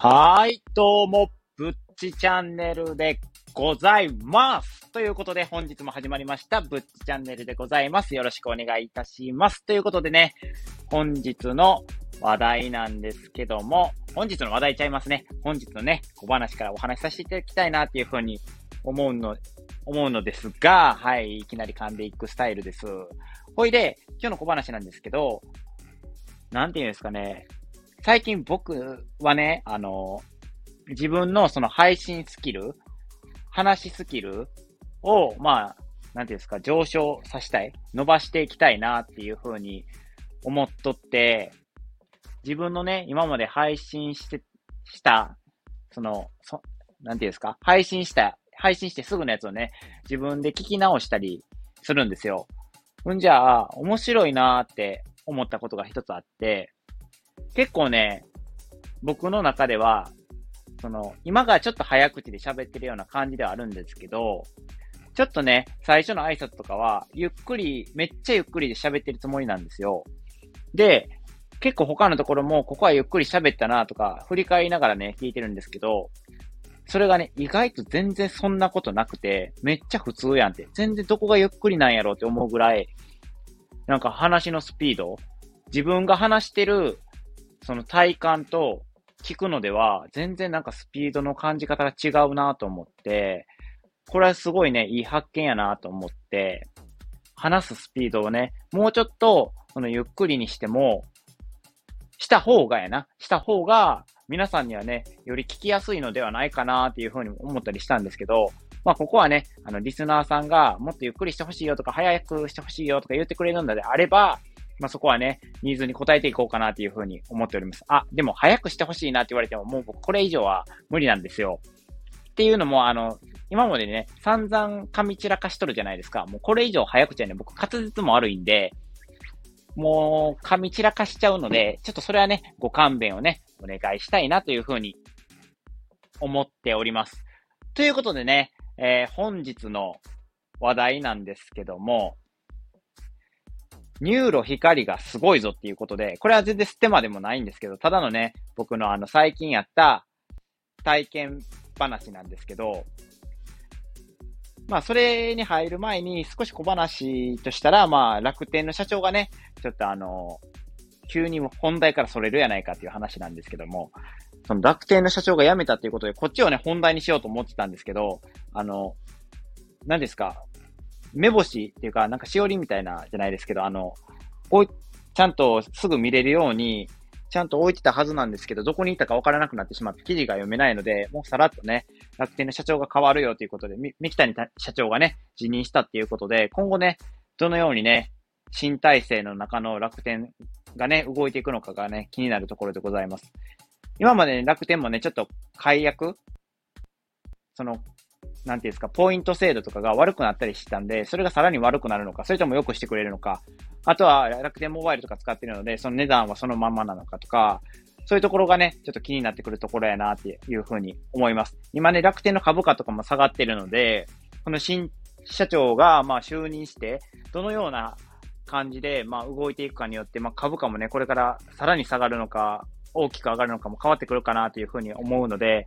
はい、どうも、ぶっちチャンネルでございます。ということで、本日も始まりました、ぶっちチャンネルでございます。よろしくお願いいたします。ということでね、本日の話題なんですけども、本日の話題ちゃいますね。本日のね、小話からお話しさせていただきたいなっていうふうに思うの、思うのですが、はい、いきなり噛んでいくスタイルです。ほいで、今日の小話なんですけど、なんていうんですかね、最近僕はね、あの、自分のその配信スキル、話スキルを、まあ、なんていうんですか、上昇させたい、伸ばしていきたいなっていうふうに思っとって、自分のね、今まで配信して、した、その、そ、なんていうんですか、配信した、配信してすぐのやつをね、自分で聞き直したりするんですよ。うんじゃあ、面白いなーって思ったことが一つあって、結構ね、僕の中では、その、今がちょっと早口で喋ってるような感じではあるんですけど、ちょっとね、最初の挨拶とかは、ゆっくり、めっちゃゆっくりで喋ってるつもりなんですよ。で、結構他のところも、ここはゆっくり喋ったなとか、振り返りながらね、聞いてるんですけど、それがね、意外と全然そんなことなくて、めっちゃ普通やんって。全然どこがゆっくりなんやろうって思うぐらい、なんか話のスピード、自分が話してるその体感と聞くのでは、全然なんかスピードの感じ方が違うなと思って、これはすごいね、いい発見やなと思って、話すスピードをね、もうちょっと、そのゆっくりにしても、した方がやな。した方が、皆さんにはね、より聞きやすいのではないかなっていうふうに思ったりしたんですけど、まあ、ここはね、あの、リスナーさんがもっとゆっくりしてほしいよとか、早くしてほしいよとか言ってくれるのであれば、まあ、そこはね、ニーズに応えていこうかなっていうふうに思っております。あ、でも早くしてほしいなって言われても、もう僕これ以上は無理なんですよ。っていうのも、あの、今までね、散々噛み散らかしとるじゃないですか。もうこれ以上早口はね、僕滑舌も悪いんで、もう噛み散らかしちゃうので、ちょっとそれはね、ご勘弁をね、お願いしたいなというふうに思っております。ということでね、えー、本日の話題なんですけども、 NURO 光がすごいぞっていうことで、これは全然ステマでもないんですけど、ただのね、僕のあの最近やった体験話なんですけど、まあ、それに入る前に少し小話としたら、まあ、楽天の社長がね、ちょっとあの、急に本題からそれるやないかっていう話なんですけども、その楽天の社長が辞めたっていうことで、こっちをね、本題にしようと思ってたんですけど、あの、何ですか、目星っていうか、なんかしおりみたいなじゃないですけど、あの、お、ちゃんとすぐ見れるように、ちゃんと置いてたはずなんですけど、どこにいたかわからなくなってしまって記事が読めないので、もうさらっとね、楽天の社長が変わるよということで、三木谷社長がね、辞任したっていうことで、今後ね、どのようにね、新体制の中の楽天がね、動いていくのかがね、気になるところでございます。今まで、ね、楽天もね、ちょっと解約その、なんていうんですか、ポイント制度とかが悪くなったりしてたんで、それがさらに悪くなるのか、それとも良くしてくれるのか、あとは楽天モバイルとか使ってるので、その値段はそのままなのかとか、そういうところがね、ちょっと気になってくるところやなっていうふうに思います。今ね、楽天の株価とかも下がってるので、この新社長がまあ就任して、どのような感じでまあ動いていくかによって、まあ株価もね、これからさらに下がるのか、大きく上がるのかも変わってくるかなというふうに思うので、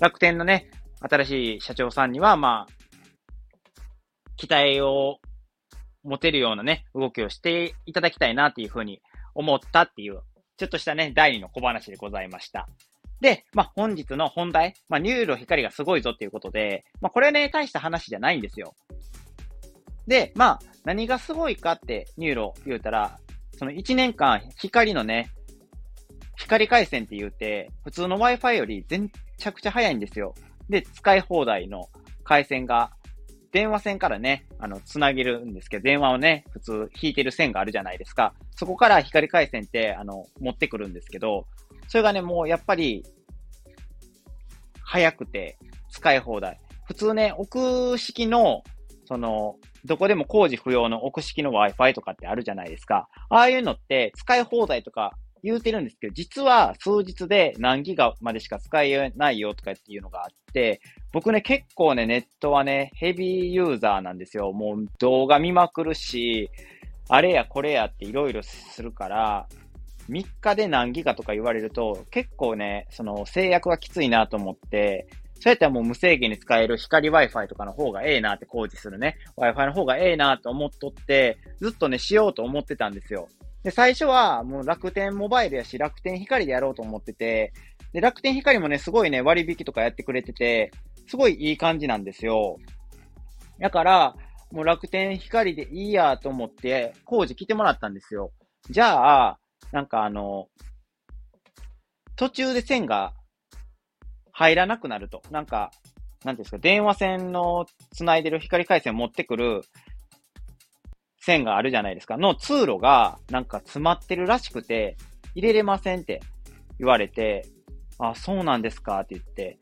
楽天のね、新しい社長さんには、まあ、期待を持てるようなね、動きをしていただきたいなっていうふうに思ったっていう、ちょっとしたね、第二の小話でございました。で、まあ、本日の本題、まあ、 NURO 光がすごいぞっていうことで、まあ、これね、大した話じゃないんですよ。で、まあ、何がすごいかって NURO 言うたら、その1年間光のね、光回線って言うて、普通の Wi-Fi よりめちゃくちゃ早いんですよ。で、使い放題の回線が、電話線からね、あの、つなげるんですけど、電話をね、普通引いてる線があるじゃないですか。そこから光回線って、あの、持ってくるんですけど、それがね、もうやっぱり、早くて使い放題。普通ね、奥式の、その、どこでも工事不要の奥式の Wi-Fi とかってあるじゃないですか。ああいうのって使い放題とか言うてるんですけど、実は数日で何ギガまでしか使えないよとかっていうのがあって、僕ね、結構ね、ネットはね、ヘビーユーザーなんですよ。もう動画見まくるし、あれやこれやっていろいろするから、3日で何ギガとか言われると、結構ね、その制約がきついなと思って、そうやったらもう無制限に使える光 Wi-Fi とかの方がええなって工事するね。Wi-Fi の方がええなと思っとって、ずっとね、しようと思ってたんですよ。で、最初はもう楽天モバイルやし、楽天光でやろうと思ってて、で、楽天光もね、すごいね、割引とかやってくれてて、すごいいい感じなんですよ。だから、もう楽天光でいいやと思って、工事来てもらったんですよ。じゃあ、なんかあの、途中で線が入らなくなると。なんか、なんですか、電話線の繋いでる光回線持ってくる線があるじゃないですか。の通路がなんか詰まってるらしくて、入れれませんって言われて、あ、そうなんですかって言って。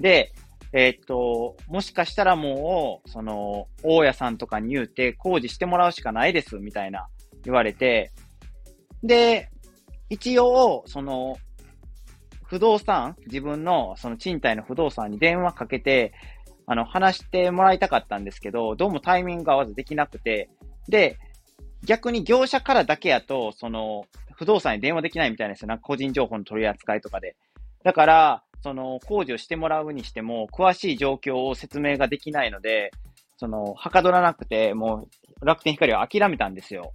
で、えー、っと、もしかしたらもう、その、大家さんとかに言うて工事してもらうしかないです、みたいな言われて、で、一応、その、不動産、自分のその賃貸の不動産に電話かけて、あの、話してもらいたかったんですけど、どうもタイミングが合わずできなくて、で、逆に業者からだけやと、その、不動産に電話できないみたいですよ。なんか個人情報の取り扱いとかで。だから、その、工事をしてもらうにしても、詳しい状況を説明ができないので、その、はかどらなくて、もう、楽天光を諦めたんですよ。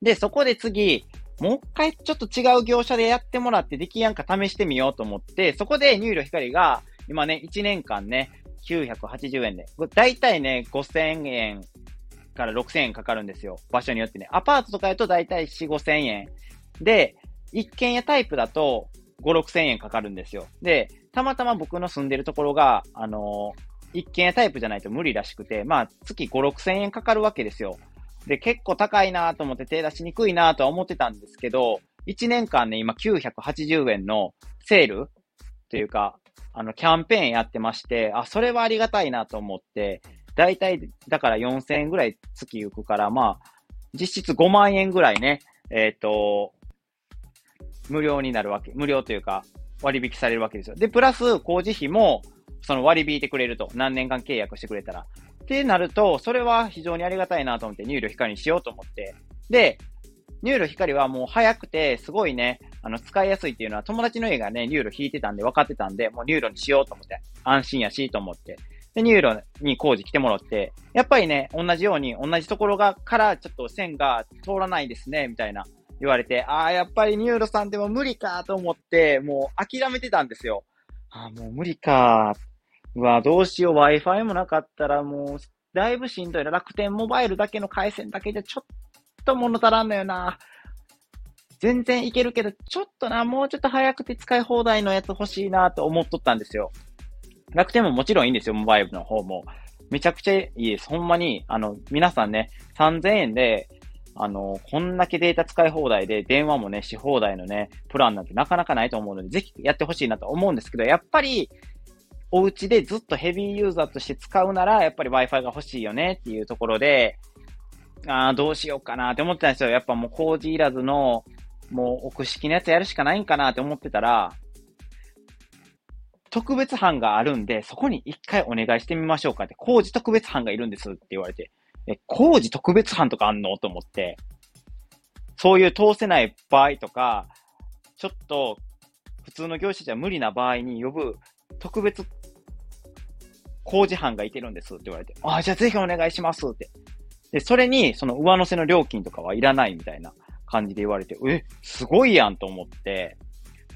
で、そこで次、もう一回ちょっと違う業者でやってもらってできやんか試してみようと思って、そこで NURO 光が今ね、1年間ね、980円で。だいたいね、5000円から6000円かかるんですよ。場所によってね。アパートとかだとだいたい4、5000円。で、一軒家タイプだと5、6000円かかるんですよ。で、たまたま僕の住んでるところが、あのー、一軒家タイプじゃないと無理らしくて、まあ、月5、6000円かかるわけですよ。で、結構高いなと思って手出しにくいなとは思ってたんですけど、1年間ね、今980円のセールというか、あの、キャンペーンやってまして、あ、それはありがたいなと思って、だいたい、だから4000円ぐらい月行くから、まあ、実質5万円ぐらいね、えっ、ー、と、無料になるわけ、無料というか、割引されるわけですよ。で、プラス工事費も、その割り引いてくれると。何年間契約してくれたら。ってなると、それは非常にありがたいなと思って、 NURO 光にしようと思って。で、 NURO 光はもう早くて、すごいね、あの、使いやすいっていうのは友達の家がね、 NURO 引いてたんで分かってたんで、もう NURO にしようと思って、安心やしと思って。で、 NURO に工事来てもらって、やっぱりね、同じように、同じところが、からちょっと線が通らないですね、みたいな言われて、ああ、やっぱり NURO さんでも無理かと思って、もう諦めてたんですよ。ああ、もう無理か。うわ、どうしよう、Wi-Fi もなかったらもう、だいぶしんどいな。楽天モバイルだけの回線だけじゃちょっと物足らんのよな。全然いけるけど、ちょっとな、もうちょっと早くて使い放題のやつ欲しいなと思っとったんですよ。楽天ももちろんいいんですよ、モバイルの方も。めちゃくちゃいいです。ほんまに、あの、皆さんね、3000円で、あの、こんだけデータ使い放題で、電話もね、し放題のね、プランなんてなかなかないと思うので、ぜひやってほしいなと思うんですけど、やっぱり、お家でずっとヘビーユーザーとして使うなら、やっぱり Wi-Fi が欲しいよねっていうところで、ああ、どうしようかなって思ってたんですよ。やっぱもう工事いらずの、もう奥式のやつやるしかないんかなって思ってたら、特別班があるんで、そこに一回お願いしてみましょうかって、工事特別班がいるんですって言われて、え、工事特別班とかあんの？と思って、そういう通せない場合とか、ちょっと普通の業者じゃ無理な場合に呼ぶ特別工事班がいてるんですって言われて、ああ、じゃあぜひお願いしますって。で、それに、その上乗せの料金とかはいらないみたいな感じで言われて、え、すごいやんと思って、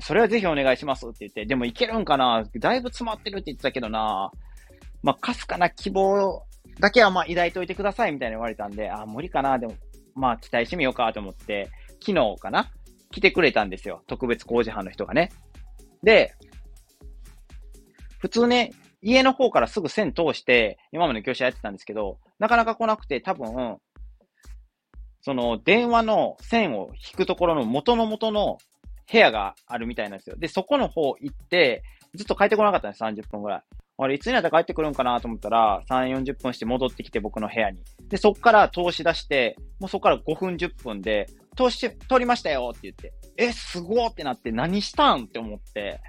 それはぜひお願いしますって言って、でもいけるんかな？だいぶ詰まってるって言ってたけどなまあ、かすかな希望だけはまあ抱いといてくださいみたいに言われたんで、あ、無理かなでも、まあ期待してみようかと思って、昨日かな？来てくれたんですよ。特別工事班の人がね。で、普通ね、家の方からすぐ線通して、今まで業者やってたんですけど、なかなか来なくて、多分、その電話の線を引くところの元の元の部屋があるみたいなんですよ。で、そこの方行って、ずっと帰ってこなかったんです、30分ぐらい。あれ、いつになったら帰ってくるんかなと思ったら、3、40分して戻ってきて僕の部屋に。で、そっから通し出して、もうそっから5分、10分で、通し、通りましたよって言って、え、すごーってなって何したんって思って、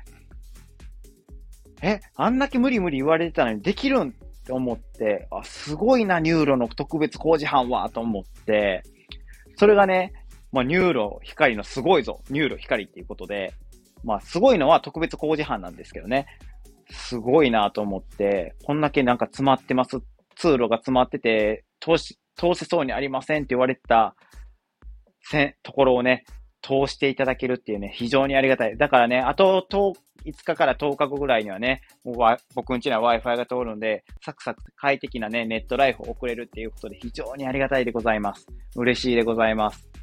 え、あんだけ無理無理言われてたのにできるんって思って、あ、すごいな、 NURO の特別工事班は、と思って、それがね、まあ、 NURO 光のすごいぞ、 NURO 光っていうことで、まあ、すごいのは特別工事班なんですけどね。すごいなと思って、こんだけなんか詰まってます。通路が詰まってて、通し、通せそうにありませんって言われた、せ、ところをね、通していただけるっていうね、非常にありがたい。だからね、あと5日から10日後ぐらいにはね、もう僕んちには Wi-Fi が通るので、サクサク快適なね、ネットライフを送れるっていうことで非常にありがたいでございます。嬉しいでございます。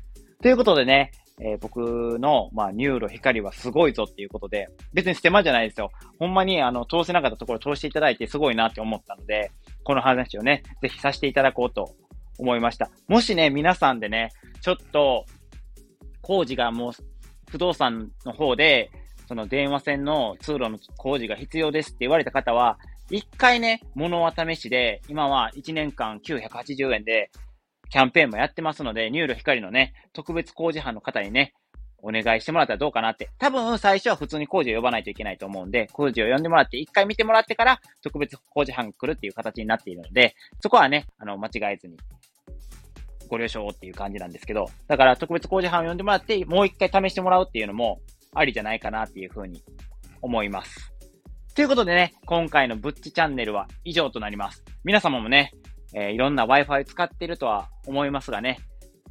ということでね、えー、僕の、まあ、 NURO 光はすごいぞっていうことで、別にステマじゃないですよ。ほんまに、あの、通せなかったところ通していただいてすごいなって思ったので、この話をね、ぜひさせていただこうと思いました。もしね、皆さんでね、ちょっと、工事がもう、不動産の方で、その電話線の通路の工事が必要ですって言われた方は、一回ね、物は試しで、今は1年間980円で、キャンペーンもやってますので、 NURO 光のね、特別工事班の方にね、お願いしてもらったらどうかなって。多分、最初は普通に工事を呼ばないといけないと思うんで、工事を呼んでもらって、一回見てもらってから、特別工事班が来るっていう形になっているので、そこはね、あの、間違えずに、ご了承っていう感じなんですけど、だから特別工事班を呼んでもらって、もう一回試してもらうっていうのも、ありじゃないかなっていうふうに思います。ということでね、今回のぶっちチャンネルは以上となります。皆様もね、えー、いろんな Wi-Fi 使ってるとは思いますがね、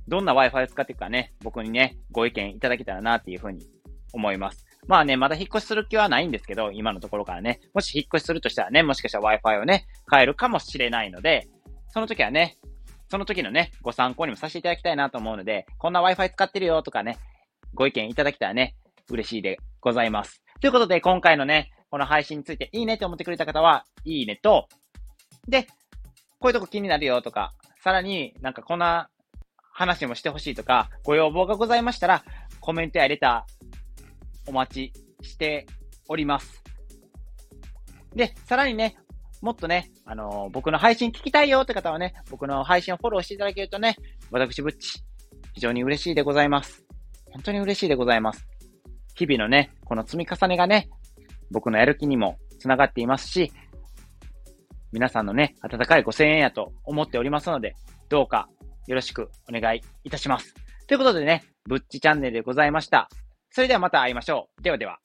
どんな Wi-Fi 使っていくかね、僕にね、ご意見いただけたらなっていうふうに思います。まあね、まだ引っ越しする気はないんですけど、今のところからね、もし引っ越しするとしたらね、もしかしたら Wi-Fi をね、変えるかもしれないので、その時はね、その時のね、ご参考にもさせていただきたいなと思うので、こんな Wi-Fi 使ってるよとかね、ご意見いただけたらね、嬉しいでございます。ということで、今回のね、この配信についていいねって思ってくれた方は、いいねと、で、こういうとこ気になるよとか、さらになんかこんな話もしてほしいとか、ご要望がございましたら、コメントやレターお待ちしております。で、さらにね、もっとね、あのー、僕の配信聞きたいよって方はね、僕の配信をフォローしていただけるとね、私、ぶっち、非常に嬉しいでございます。本当に嬉しいでございます。日々のね、この積み重ねがね、僕のやる気にも繋がっていますし、皆さんのね、温かいご声援やと思っておりますので、どうかよろしくお願いいたします。ということでね、ぶっちチャンネルでございました。それではまた会いましょう。ではでは。